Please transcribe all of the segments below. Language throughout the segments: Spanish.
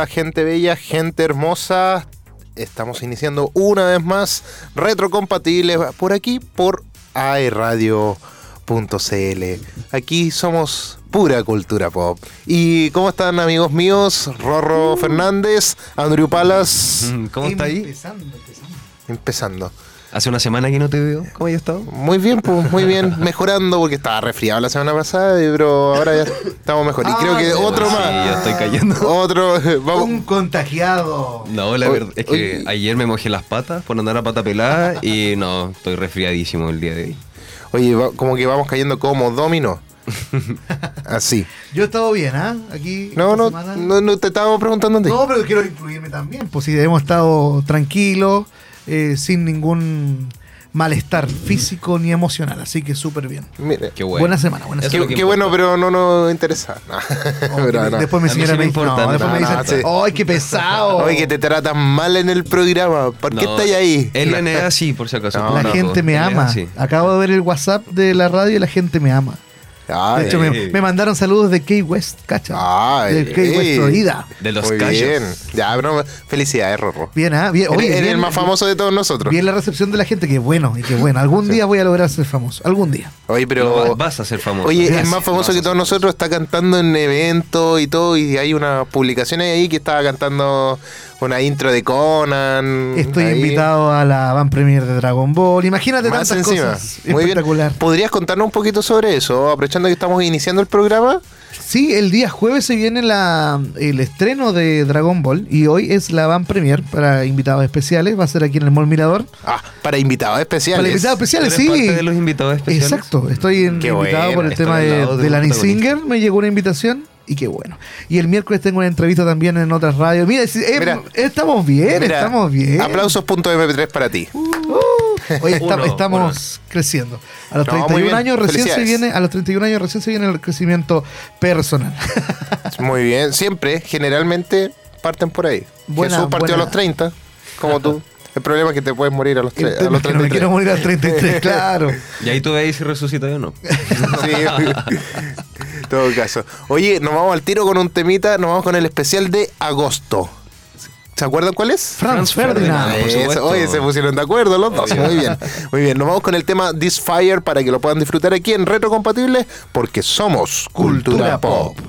hola gente bella, gente hermosa. Estamos iniciando una vez más retrocompatible por aquí por aeradio.cl. Aquí somos pura cultura pop. ¿Y cómo están amigos míos? Rorro Fernández, Andrew Palas, ¿Cómo está ahí? Empezando, empezando. empezando. Hace una semana que no te veo. ¿Cómo has estado? Muy bien, pues muy bien, mejorando porque estaba resfriado la semana pasada, pero ahora ya estamos mejor. Y Ah, creo que sí, otro Sí, más. ya estoy cayendo. Otro, vamos. Un contagiado. No, la verdad es que ayer me mojé las patas por andar a pata pelada y no, estoy resfriadísimo el día de hoy. Oye, va- como que vamos cayendo como domino. Así. Yo he estado bien, ¿ah? Aquí. No, no, no, no te estábamos preguntando a ti. No, pero quiero incluirme también. Pues sí, hemos estado tranquilos, eh, sin ningún malestar físico ni emocional. Así que súper bien. Mira, Qué bueno. Buena semana, buena Eso es qué, bueno, pero no nos interesa. No. Oh, Pero no. Después A mí sí me me dice, importa, no, después no, me no, dice, sí. ¡ay, qué pesado! Oye, que te tratan mal en el programa. ¿Por qué No, estáis ahí? Así, por si acaso. No, la no, gente me ama. Acabo de ver el WhatsApp de la radio y la gente me ama. Ay, De hecho, me, mandaron saludos de Key West, ¿cacha? Ay, de Key West. Florida. De los Muy callos. bien. Ya, pero felicidades, Rorro. Bien, ¿ah? Bien, oye, eres bien, el más famoso de todos nosotros. Bien la recepción de la gente, que bueno, y que bueno. Algún Sí. día voy a lograr ser famoso. Algún día. Oye, No, pero. va- vas a ser famoso. Oye, es más famoso que todos nosotros, está cantando en eventos y todo, y hay unas publicaciones ahí que estaba cantando una intro de Conan. Estoy ahí. invitado a la van premier de Dragon Ball. Imagínate Más tantas encima. cosas. Muy bien. Espectacular. ¿Podrías contarnos un poquito sobre eso? Aprovechando que estamos iniciando el programa. Sí, el día jueves se viene la, el estreno de Dragon Ball y hoy es la van premier para invitados especiales. Va a ser aquí en el Mall Mirador. Ah, para invitados especiales. Para invitados especiales, ¿Eres sí. parte de los invitados especiales? Exacto, estoy en- invitado por el tema de, de de Lani. Singer. Me llegó una invitación y qué bueno. Y el miércoles tengo una entrevista también en otras radios. Mira, eh, Mira. estamos bien, Mira, estamos bien. Aplausos.mp3 para ti. Uno, estamos creciendo. A los No, muy 31 bien. años recién se viene, a los 31 años recién se viene el crecimiento personal. Muy bien. Siempre, generalmente, parten por ahí. Buena, Jesús partió buena. a los 30, como tú. El problema es que te puedes morir a los, tre- El a los es que no me 33. quiero morir al 33, claro. Y ahí tú veis si resucita o no. Sí, en todo caso. Oye, nos vamos al tiro con un temita, nos vamos con el especial de agosto. ¿Se acuerdan cuál es? Franz Franz Ferdinand. Eso, oye, se pusieron de acuerdo los dos. Muy bien. Muy bien. Nos vamos con el tema This Fire para que lo puedan disfrutar aquí en Retro Compatible porque somos Cultura, Cultura Pop. Pop.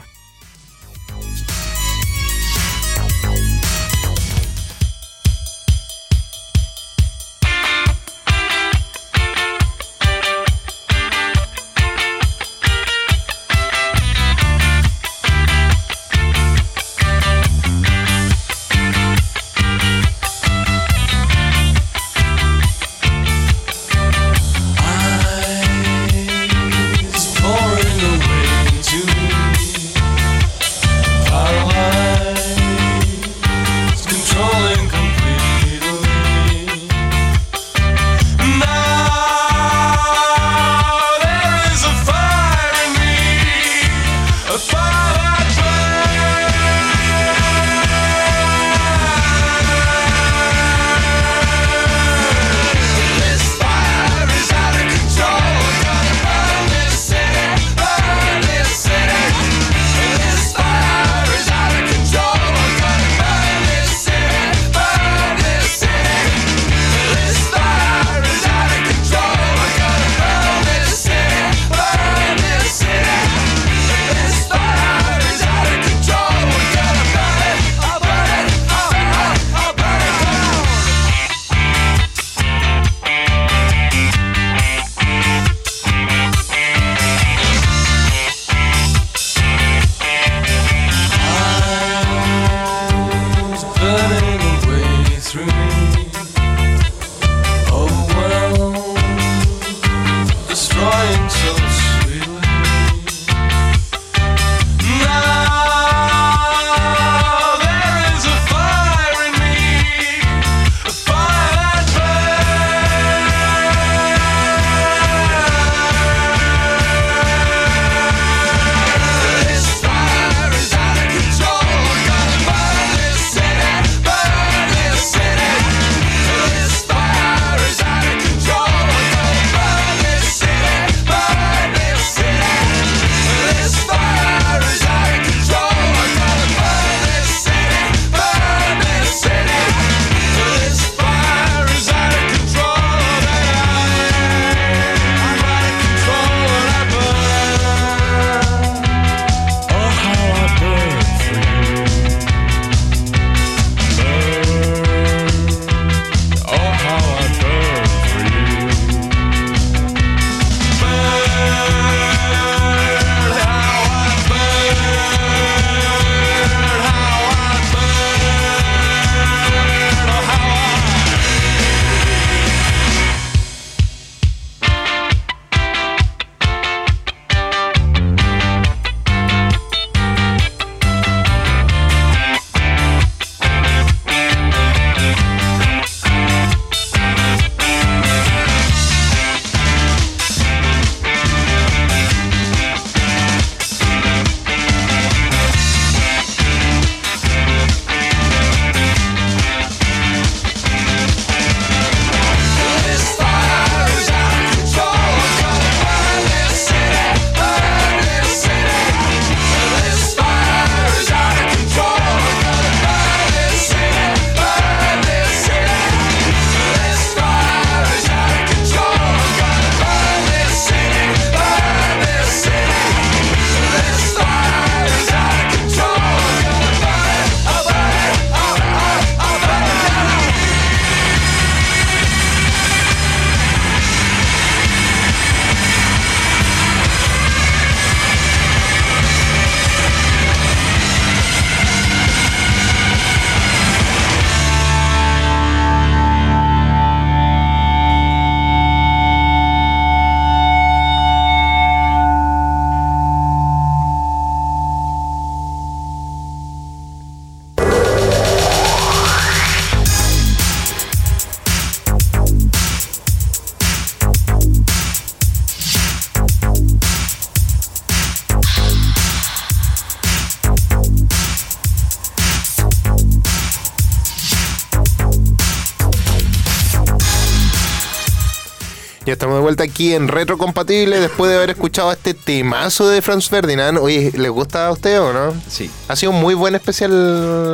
De vuelta aquí en Retrocompatible después de haber escuchado este temazo de Franz Ferdinand. Oye, ¿les gusta a usted o no? Sí. Ha sido un muy buen especial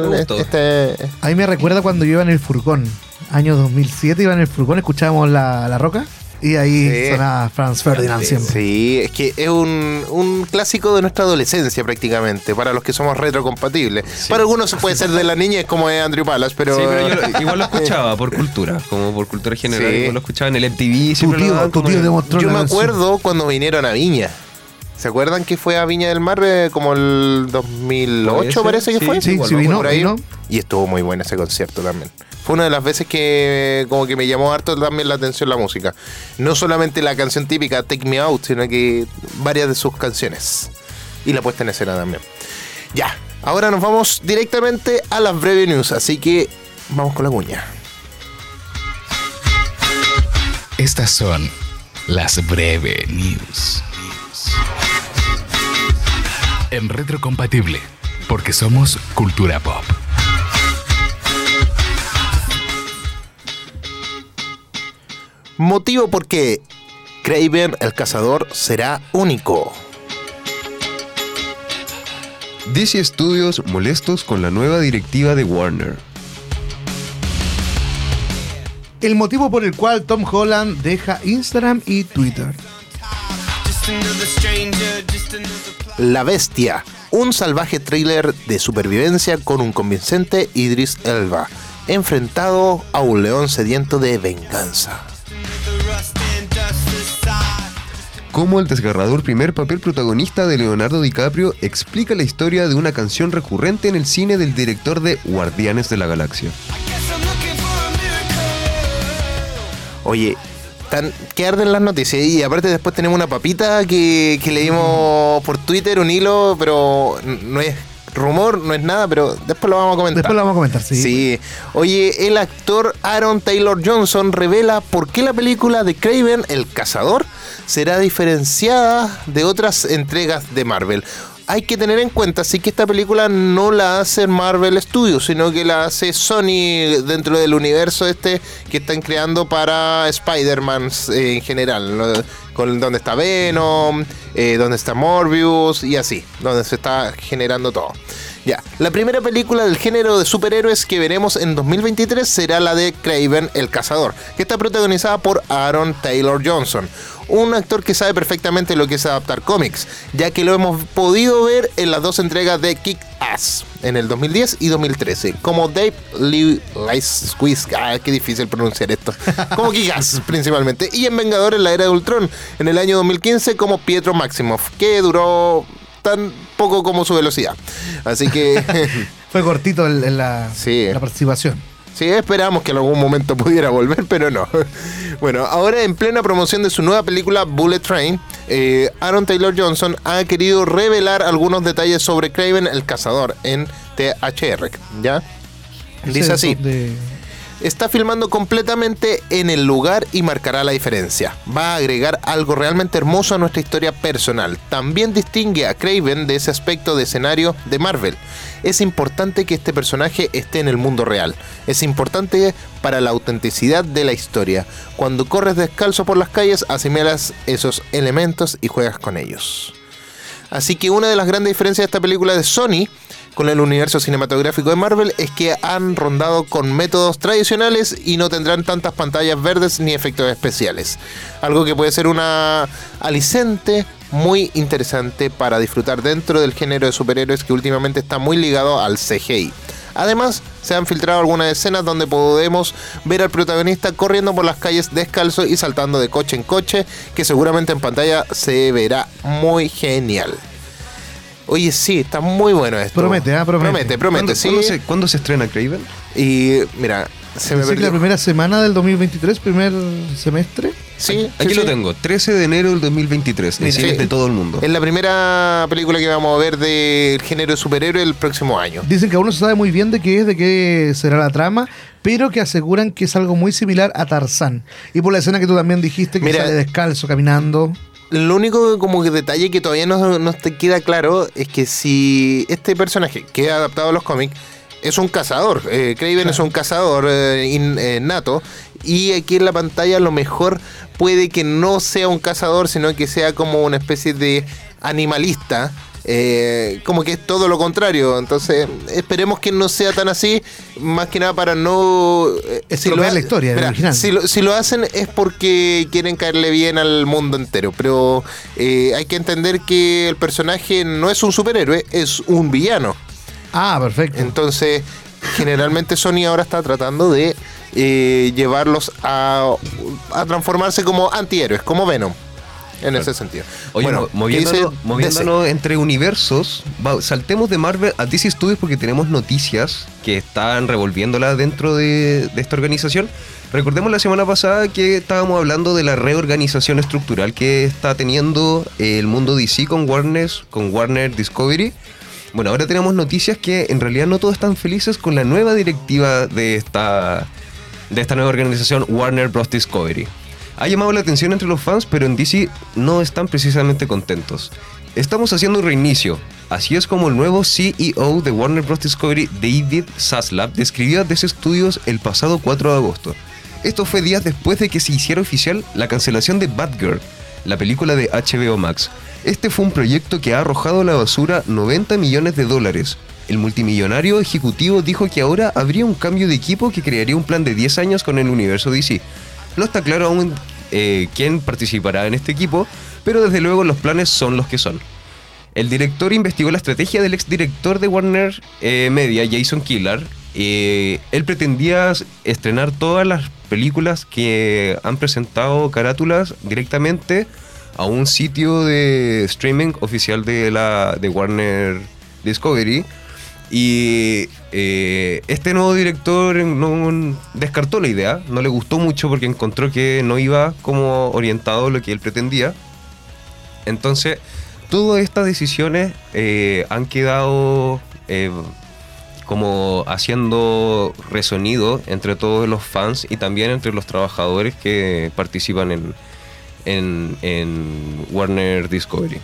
Me gustó. este. A mí me recuerda cuando yo iba en el furgón. Año 2007 iba en el furgón, escuchábamos la, la roca y ahí Sí. sonaba Franz Ferdinand siempre. Sí, es que es un, un clásico de nuestra adolescencia prácticamente, para los que somos retrocompatibles. Para algunos puede ser de la niñez como es Andrew Palas, pero... Sí, pero yo lo- igual lo escuchaba por cultura, como por cultura general. Sí. Igual lo escuchaba en el MTV. Tu lo tío, daban tu tío demostró Yo me acuerdo cuando vinieron a Viña. ¿Se acuerdan que fue a Viña del Mar eh, como el 2008 Puede ser, parece que sí, fue? Sí, sí ¿no? vino, por ahí. vino. Y estuvo muy bueno ese concierto también. Fue una de las veces que como que me llamó harto también la atención la música. No solamente la canción típica Take Me Out, sino que varias de sus canciones. Y la puesta en escena también. Ya, ahora nos vamos directamente a las breve news, así que vamos con la cuña. Estas son las breve news. En retrocompatible, porque somos cultura pop. Motivo por qué Craven el cazador será único. DC Studios molestos con la nueva directiva de Warner. El motivo por el cual Tom Holland deja Instagram y Twitter. La Bestia, un salvaje thriller de supervivencia con un convincente Idris Elba, enfrentado a un león sediento de venganza. Cómo el desgarrador primer papel protagonista de Leonardo DiCaprio explica la historia de una canción recurrente en el cine del director de Guardianes de la Galaxia. Oye, tan, que arden las noticias y aparte después tenemos una papita que, que leímos por Twitter, un hilo, pero no es rumor, no es nada, pero después lo vamos a comentar. Después lo vamos a comentar, sí. Sí. Oye, el actor Aaron Taylor Johnson revela por qué la película de Craven, el cazador, será diferenciada de otras entregas de Marvel. Hay que tener en cuenta, sí que esta película no la hace Marvel Studios, sino que la hace Sony dentro del universo este que están creando para Spider-Man eh, en general, con donde está Venom, eh, donde está Morbius y así, donde se está generando todo. Ya, la primera película del género de superhéroes que veremos en 2023 será la de Craven el Cazador, que está protagonizada por Aaron Taylor Johnson, un actor que sabe perfectamente lo que es adaptar cómics, ya que lo hemos podido ver en las dos entregas de Kick Ass, en el 2010 y 2013, como Dave Lee Squeeze, ah, qué difícil pronunciar esto, como Kick Ass principalmente, y en Vengadores la Era de Ultron, en el año 2015 como Pietro Maximoff, que duró tan poco como su velocidad. Así que Fue cortito el- el- la, Sí. la participación. Sí, esperamos que en algún momento pudiera volver, pero no. Bueno, ahora en plena promoción de su nueva película Bullet Train, eh, Aaron Taylor Johnson ha querido revelar algunos detalles sobre Craven el Cazador en THR. ¿Ya? Dice así. de- Está filmando completamente en el lugar y marcará la diferencia. Va a agregar algo realmente hermoso a nuestra historia personal. También distingue a Craven de ese aspecto de escenario de Marvel. Es importante que este personaje esté en el mundo real. Es importante para la autenticidad de la historia. Cuando corres descalzo por las calles, asimilas esos elementos y juegas con ellos. Así que una de las grandes diferencias de esta película de Sony con el universo cinematográfico de Marvel es que han rondado con métodos tradicionales y no tendrán tantas pantallas verdes ni efectos especiales. Algo que puede ser una alicente muy interesante para disfrutar dentro del género de superhéroes que últimamente está muy ligado al CGI. Además, se han filtrado algunas escenas donde podemos ver al protagonista corriendo por las calles descalzo y saltando de coche en coche, que seguramente en pantalla se verá muy genial. Oye, sí, está muy bueno esto. Promete, ¿ah? Promete. Promete, promete, ¿Cuándo, sí. cuándo se, cuándo se estrena Craven? Y mira, se me perdió. la primera semana del 2023, primer semestre. Sí, Aquí sí, lo sí. tengo, 13 de enero del 2023, en cines sí. de todo el mundo. Es la primera película que vamos a ver del género de superhéroe el próximo año. Dicen que aún no se sabe muy bien de qué es, de qué será la trama, pero que aseguran que es algo muy similar a Tarzán. Y por la escena que tú también dijiste, que Mira. sale descalzo, caminando. Lo único como que detalle que todavía no, no te queda claro es que si este personaje que ha adaptado a los cómics es un cazador, eh, Craven es un cazador eh, in- eh, nato y aquí en la pantalla a lo mejor puede que no sea un cazador, sino que sea como una especie de animalista. Eh, como que es todo lo contrario. Entonces, esperemos que no sea tan así. Más que nada para no. eh, Estropear ha- la historia Mira, original. Si lo, si lo hacen es porque quieren caerle bien al mundo entero. Pero eh, hay que entender que el personaje no es un superhéroe, es un villano. Ah, perfecto. Entonces, generalmente Sony ahora está tratando de eh, llevarlos a, a transformarse como antihéroes, como Venom. En ese sentido. Oye, Bueno, mo- ¿qué moviéndonos, entre universos, saltemos de Marvel a DC Studios porque tenemos noticias que están revolviéndola dentro de, de esta organización. Recordemos la semana pasada que estábamos hablando de la reorganización estructural que está teniendo el mundo DC con Warner, con Warner Discovery. Bueno, ahora tenemos noticias que en realidad no todos están felices con la nueva directiva de esta, de esta nueva organización Warner Bros. Discovery. Ha llamado la atención entre los fans, pero en DC no están precisamente contentos. Estamos haciendo un reinicio. Así es como el nuevo CEO de Warner Bros. Discovery, David Zaslav, describió a DC Studios el pasado 4 de agosto. Esto fue días después de que se hiciera oficial la cancelación de Batgirl, la película de HBO Max. Este fue un proyecto que ha arrojado a la basura 90 millones de dólares. El multimillonario ejecutivo dijo que ahora habría un cambio de equipo que crearía un plan de 10 años con el universo DC. No está claro aún eh, quién participará en este equipo, pero desde luego los planes son los que son. El director investigó la estrategia del exdirector de Warner eh, Media, Jason Killar. Eh, él pretendía estrenar todas las películas que han presentado carátulas directamente a un sitio de streaming oficial de, la, de Warner Discovery. Y eh, este nuevo director no descartó la idea, no le gustó mucho porque encontró que no iba como orientado lo que él pretendía. Entonces, todas estas decisiones eh, han quedado eh, como haciendo resonido entre todos los fans y también entre los trabajadores que participan en, en Warner Discovery.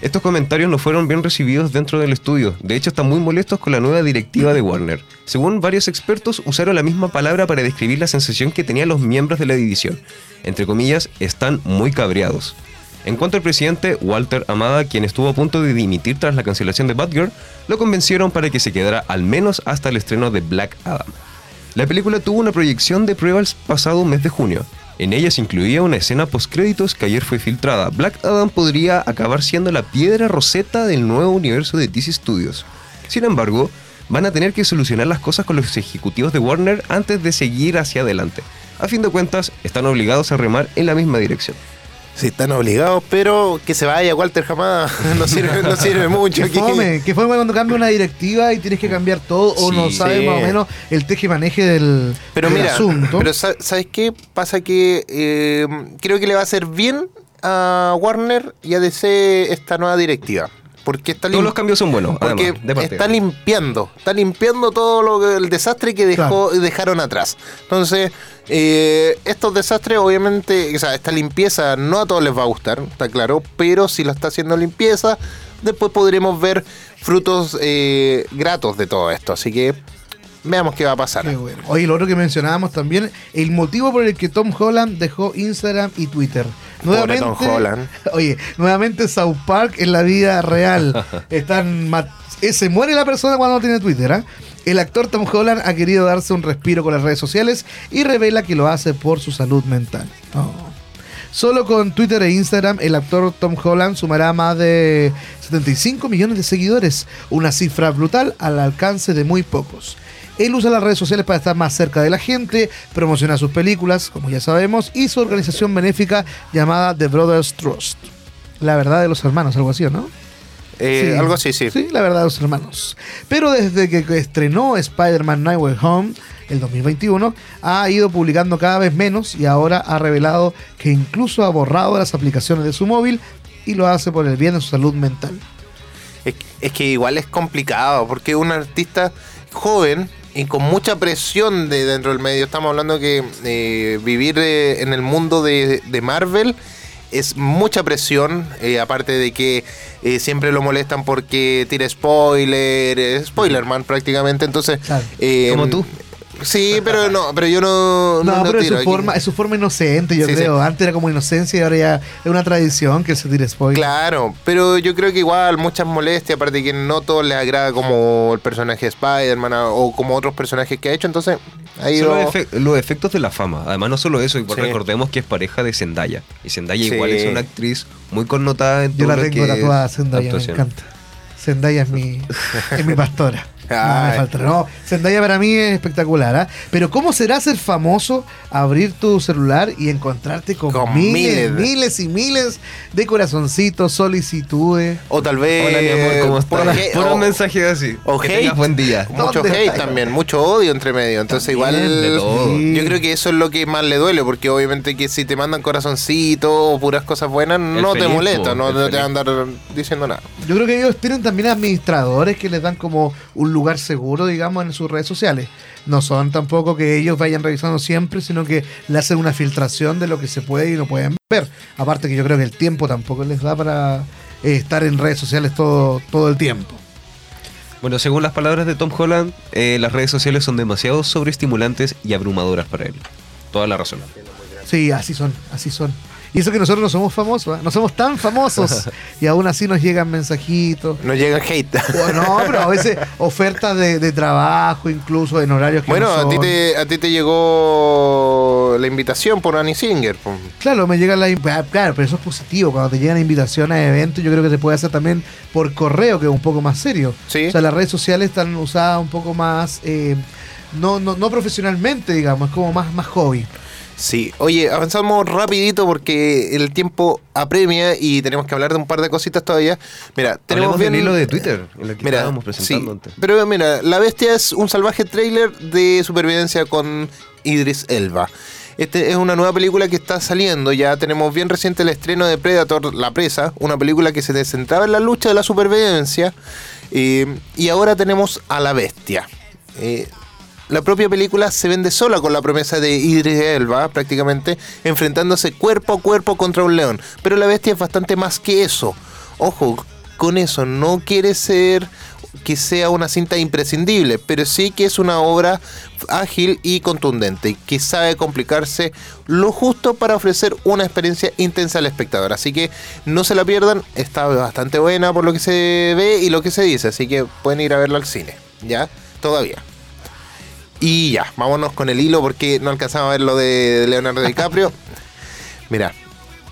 Estos comentarios no fueron bien recibidos dentro del estudio. De hecho, están muy molestos con la nueva directiva de Warner. Según varios expertos, usaron la misma palabra para describir la sensación que tenían los miembros de la división. Entre comillas, están muy cabreados. En cuanto al presidente, Walter Amada, quien estuvo a punto de dimitir tras la cancelación de Batgirl, lo convencieron para que se quedara al menos hasta el estreno de Black Adam. La película tuvo una proyección de pruebas pasado mes de junio. En ella se incluía una escena postcréditos que ayer fue filtrada. Black Adam podría acabar siendo la piedra roseta del nuevo universo de DC Studios. Sin embargo, van a tener que solucionar las cosas con los ejecutivos de Warner antes de seguir hacia adelante. A fin de cuentas, están obligados a remar en la misma dirección. Sí, están obligados, pero que se vaya Walter jamás no sirve, no sirve mucho. Que fome, que fome cuando cambia una directiva y tienes que cambiar todo o Sí. no sabes Sí. más o menos el teje-maneje del, Pero del mira, asunto. pero sa- ¿sabes qué? Pasa que eh, creo que le va a hacer bien a Warner y a DC esta nueva directiva. Porque está Todos los cambios son buenos, Porque además, de está limpiando, está limpiando todo lo que- el desastre que dejó, dejaron atrás. Entonces, eh, estos desastres, obviamente, o sea, esta limpieza no a todos les va a gustar, está claro, pero si la está haciendo limpieza, después podremos ver frutos eh, gratos de todo esto. Así que veamos qué va a pasar. Qué bueno. Oye, lo otro que mencionábamos también, el motivo por el que Tom Holland dejó Instagram y Twitter. Pobre Tom Holland. Oye, nuevamente South Park en la vida real. Están eh, se muere la persona cuando no tiene Twitter, ¿ah? El actor Tom Holland ha querido darse un respiro con las redes sociales y revela que lo hace por su salud mental. Oh. Solo con Twitter e Instagram, el actor Tom Holland sumará más de 75 millones de seguidores, una cifra brutal al alcance de muy pocos. Él usa las redes sociales para estar más cerca de la gente, promociona sus películas, como ya sabemos, y su organización benéfica llamada The Brothers Trust. La verdad de los hermanos, algo así, ¿o ¿no? Eh, Sí. Algo así, sí. Sí, la verdad de los hermanos. Pero desde que estrenó Spider-Man No Way Home, el 2021, ha ido publicando cada vez menos y ahora ha revelado que incluso ha borrado las aplicaciones de su móvil y lo hace por el bien de su salud mental. Es, es que igual es complicado, porque un artista joven y con mucha presión de dentro del medio, estamos hablando que eh, vivir eh, en el mundo de, de Marvel es mucha presión, eh, aparte de que siempre lo molestan porque tira spoiler, eh, spoiler man prácticamente, entonces... Claro. Como tú. Sí, pero no, pero yo no. No, pero es tiro su, forma, es su forma inocente, yo Sí, creo. Antes era como inocencia y ahora ya es una tradición que se tire spoiler. Claro, pero yo creo que igual muchas molestias, aparte que no todos les agrada como el personaje de Spider-Man o como otros personajes que ha hecho, entonces ahí Son lo- los, los efectos de la fama. Además, no solo eso, igual Sí. recordemos que es pareja de Zendaya. Y Zendaya Sí. igual es una actriz muy connotada en Yo todo la lo tengo que tatuada, es Zendaya, me actuación. encanta. Zendaya es mi, es mi pastora. No, me Ay. falta. No, Zendaya para mí es espectacular. ¿ah? Pero ¿cómo será ser famoso, abrir tu celular y encontrarte con, Con miles, miles y miles de corazoncitos, solicitudes? O tal vez. Hola, mi amor, ¿cómo estás? Puro o- mensaje así. o que hate. tengas buen día. Mucho ¿Dónde hate está? también, mucho odio entre medio. Entonces, igual. Yo creo que eso es lo que más le duele, porque obviamente que si te mandan corazoncitos o puras cosas buenas, no te feliz, molesta, po, no, no te van a andar diciendo nada. Yo creo que ellos tienen también administradores que les dan como un lugar seguro, digamos, en sus redes sociales. No son tampoco que ellos vayan revisando siempre, sino que le hacen una filtración de lo que se puede y no pueden ver. Aparte que yo creo que el tiempo tampoco les da para eh, estar en redes sociales todo, todo el tiempo. Bueno, según las palabras de Tom Holland, eh, las redes sociales son demasiado sobreestimulantes y abrumadoras para él. Toda la razón. Sí, así son, así son. Y eso que nosotros no somos famosos, ¿eh? no somos tan famosos. y aún así nos llegan mensajitos. No llega hate. O no, pero a veces ofertas de, de trabajo, incluso en horarios que Bueno, no a ti, son. te, a ti te llegó la invitación por Annie Singer. po. Claro, me llega la ah, claro, pero eso es positivo. Cuando te llegan invitaciones a eventos, yo creo que se puede hacer también por correo, que es un poco más serio. Sí. O sea, las redes sociales están usadas un poco más, eh, no, no, no profesionalmente, digamos, es como más, más hobby. Sí, oye, avanzamos rapidito porque el tiempo apremia y tenemos que hablar de un par de cositas todavía. Mira, tenemos bien el hilo de Twitter, en el que Mira, estábamos presentando sí, antes. pero mira, La Bestia es un salvaje tráiler de supervivencia con Idris Elba. Este es una nueva película que está saliendo. Ya tenemos bien reciente el estreno de Predator, La Presa, una película que se centraba en la lucha de la supervivencia. eh, y ahora tenemos a La Bestia. Eh, la propia película se vende sola con la promesa de Idris Elba, prácticamente, enfrentándose cuerpo a cuerpo contra un león. Pero la bestia es bastante más que eso. Ojo, con eso no quiere ser que sea una cinta imprescindible, pero sí que es una obra ágil y contundente, que sabe complicarse lo justo para ofrecer una experiencia intensa al espectador. Así que no se la pierdan, está bastante buena por lo que se ve y lo que se dice, así que pueden ir a verla al cine, ¿ya? Todavía. Y ya, vámonos con el hilo porque no alcanzamos a ver lo de Leonardo DiCaprio. Mira,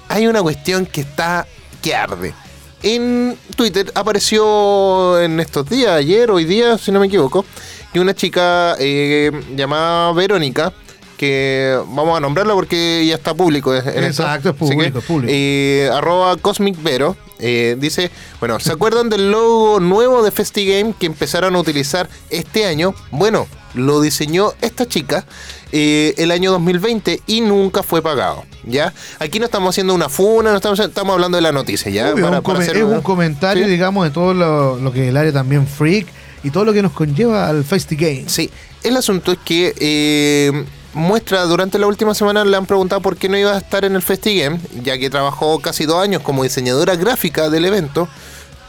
hay una cuestión que está que arde. En Twitter apareció en estos días, ayer, hoy día, si no me equivoco, que una chica eh, llamada Verónica, que vamos a nombrarla porque ya está público. en esto. Exacto, es Así público, que, es público. eh, arroba Cosmic Vero, eh, dice, bueno, ¿se acuerdan del logo nuevo de FestiGame que empezaron a utilizar este año? Bueno, lo diseñó esta chica eh, el año 2020 y nunca fue pagado, ¿ya? Aquí no estamos haciendo una funa, no estamos, estamos hablando de la noticia, ¿ya? Obvio, Para- un para come- hacer es un comentario, ¿Sí? digamos, de todo lo, lo que es el área también freak y todo lo que nos conlleva al Festi Games. Sí, el asunto es que eh, muestra durante la última semana le han preguntado por qué no iba a estar en el FestiGame, ya que trabajó casi dos años como diseñadora gráfica del evento.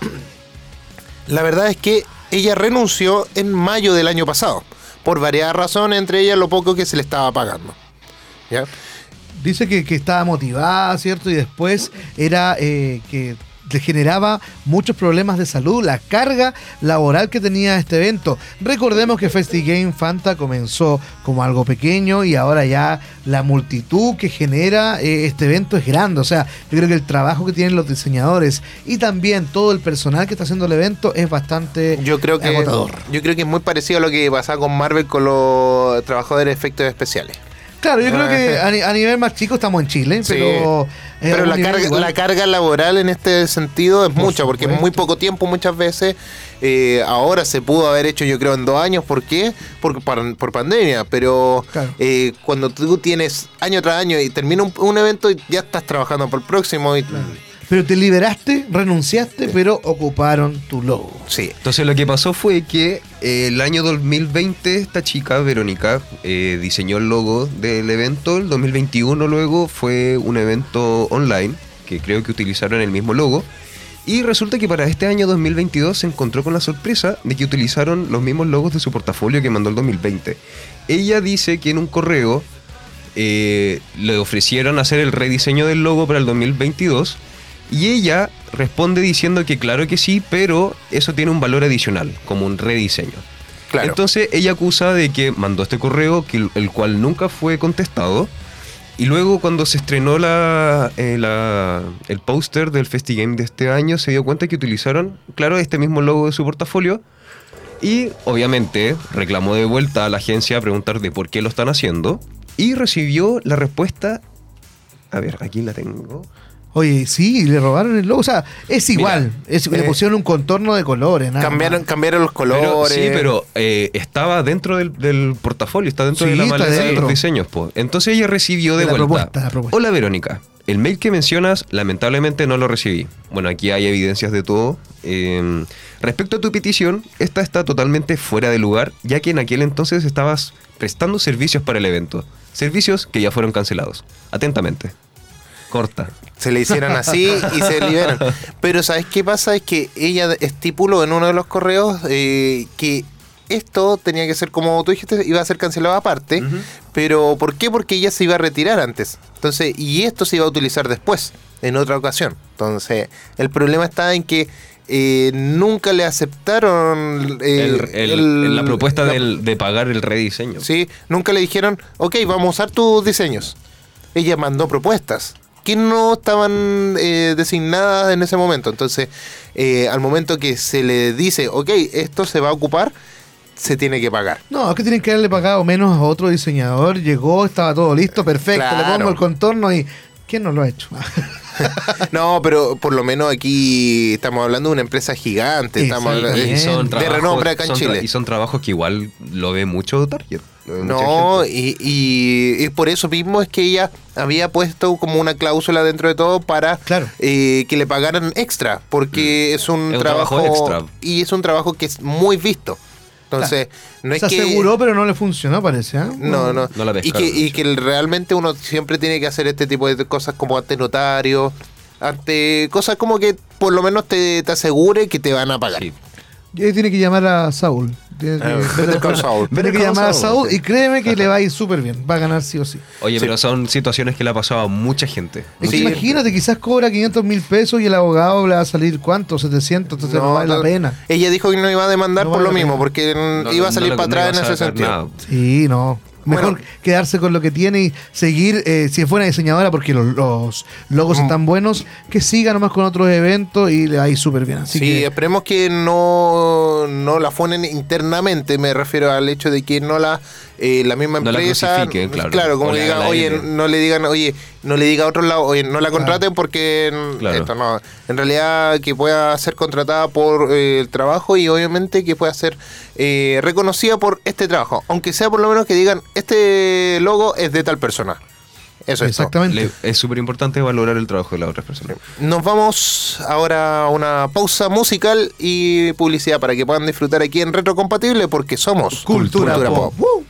La verdad es que ella renunció en mayo del año pasado, por varias razones, entre ellas lo poco que se le estaba pagando. ¿Ya? Dice que, que estaba motivada, ¿cierto? Y después era eh, que le generaba muchos problemas de salud, la carga laboral que tenía este evento. Recordemos que FestiGame Fanta comenzó como algo pequeño y ahora ya la multitud que genera eh, este evento es grande. O sea, yo creo que el trabajo que tienen los diseñadores y también todo el personal que está haciendo el evento es bastante Yo creo que agotador. yo creo que es muy parecido a lo que pasaba con Marvel con los trabajadores de efectos especiales. Claro, yo creo Ah, que a, ni- a nivel más chico estamos en Chile, Sí. pero... eh, Pero la carga, igual- la carga laboral en este sentido es Por mucha, porque es muy poco tiempo muchas veces. Eh, ahora se pudo haber hecho, yo creo, en dos años. ¿Por qué? Por, por, por pandemia. Pero Claro. eh, cuando tú tienes año tras año y termina un, un evento y ya estás trabajando por el próximo. Y, Pero te liberaste, renunciaste, pero ocuparon tu logo. Sí. Entonces lo que pasó fue que eh, el año 2020 esta chica, Verónica, eh, diseñó el logo del evento. El 2021 luego fue un evento online, que creo que utilizaron el mismo logo. Y resulta que para este año 2022 se encontró con la sorpresa de que utilizaron los mismos logos de su portafolio que mandó el 2020. Ella dice que en un correo eh, le ofrecieron hacer el rediseño del logo para el 2022 y ella responde diciendo que claro que sí, pero eso tiene un valor adicional, como un rediseño. Claro. Entonces ella acusa de que mandó este correo, que, el cual nunca fue contestado. Y luego cuando se estrenó la, eh, la- el póster del FestiGame de este año, se dio cuenta que utilizaron, claro, este mismo logo de su portafolio. Y obviamente reclamó de vuelta a la agencia a preguntar de por qué lo están haciendo. Y recibió la respuesta... A ver, aquí la tengo. Oye, sí, le robaron el logo. O sea, es igual. Es- le eh, pusieron un contorno de colores. nada Cambiaron, más. cambiaron los Pero- colores. sí, pero eh, estaba dentro del, del portafolio, está dentro Sí, de la maleta de los diseños. po. Entonces ella recibió de La vuelta. propuesta, la propuesta. Hola Verónica, el mail que mencionas lamentablemente no lo recibí. Bueno, aquí hay evidencias de todo. Eh, respecto a tu petición, esta está totalmente fuera de lugar, ya que en aquel entonces estabas prestando servicios para el evento. Servicios que ya fueron cancelados. Atentamente. Corta. Se le hicieron así y se liberan. Pero ¿sabes qué pasa? Es que ella estipuló en uno de los correos eh, que esto tenía que ser, como tú dijiste, iba a ser cancelado aparte. Pero ¿por qué? Porque ella se iba a retirar antes. Entonces, y esto se iba a utilizar después, en otra ocasión. Entonces, el problema está en que eh, nunca le aceptaron eh, El- el- el- la propuesta la- del- de pagar el rediseño. Sí, nunca le dijeron, ok, vamos a usar tus diseños. Ella mandó propuestas que no estaban eh, designadas en ese momento. Entonces, eh, al momento que se le dice, ok, esto se va a ocupar, se tiene que pagar. No, es que tienen que haberle pagado menos a otro diseñador. Llegó, estaba todo listo, perfecto. Le pongo el contorno y. ¿Quién no lo ha hecho? No, pero por lo menos aquí estamos hablando de una empresa gigante. Sí, Estamos sí, hablando de renombre acá en Chile. Y son trabajos que igual lo ve mucho Target. No, y, y, y por eso mismo es que ella había puesto como una cláusula dentro de todo para Claro. eh, que le pagaran extra, porque es un Mm. Es un trabajo, trabajo extra. y es un trabajo que es muy visto. Entonces, no es Se que aseguró, pero no le funcionó, parece. ¿ah? no, no, No la y que, y que realmente uno siempre tiene que hacer este tipo de cosas como ante notario, ante cosas como que por lo menos te, te asegure que te van a pagar. Sí. Y ahí tiene que llamar a Saúl. Tiene que, Ah, Better Call Saul. Tiene que llamar a Saúl y créeme que le va a ir súper bien. Va a ganar sí o sí. Oye, Sí. pero son situaciones que le ha pasado a mucha gente. Es Mucha que Sí. gente. imagínate, quizás cobra 500 mil pesos y el abogado le va a salir cuánto, 700, entonces no, vale la pena. Ella dijo que no iba a demandar No por vale lo mismo, porque No, iba a salir para no atrás en ese sentido. nada. Sí, no. Mejor Bueno. quedarse con lo que tiene y seguir, eh, si es buena diseñadora, porque los, los logos Mm. están buenos, que siga nomás con otros eventos y le va a ir súper bien. Así sí, que esperemos que no, no la funen internamente, me refiero al hecho de que no la eh, la misma No la empresa, crucifiquen, claro. como O le digan, oye, no le digan, oye, no le diga a otro lado, oye, no la contraten porque Claro. esto no, en realidad que pueda ser contratada por eh, el trabajo y obviamente que pueda ser eh, reconocida por este trabajo, aunque sea por lo menos que digan, este logo es de tal persona. Eso es todo. exactamente. Le- es súper importante valorar el trabajo de las otras personas. Nos vamos ahora a una pausa musical y publicidad para que puedan disfrutar aquí en Retrocompatible porque somos Cultura, pop. Woo.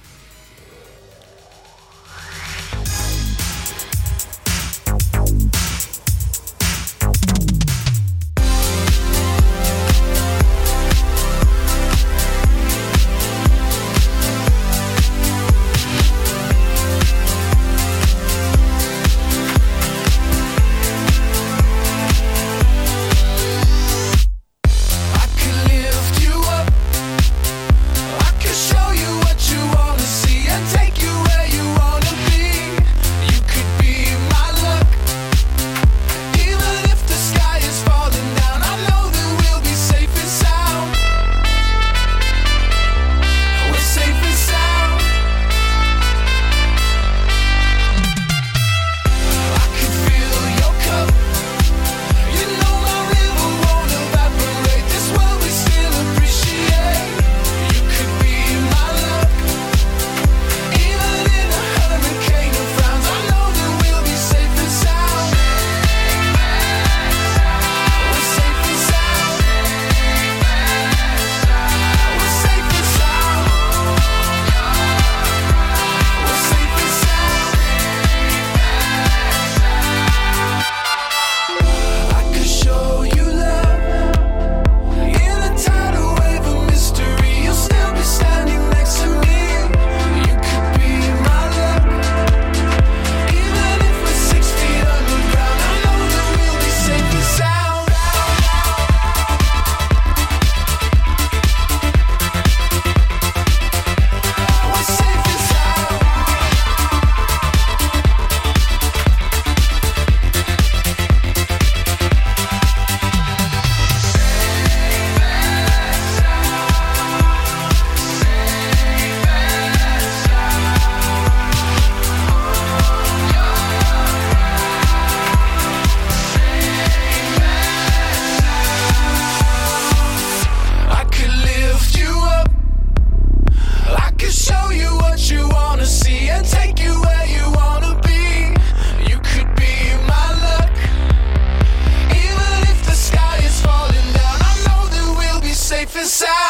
inside.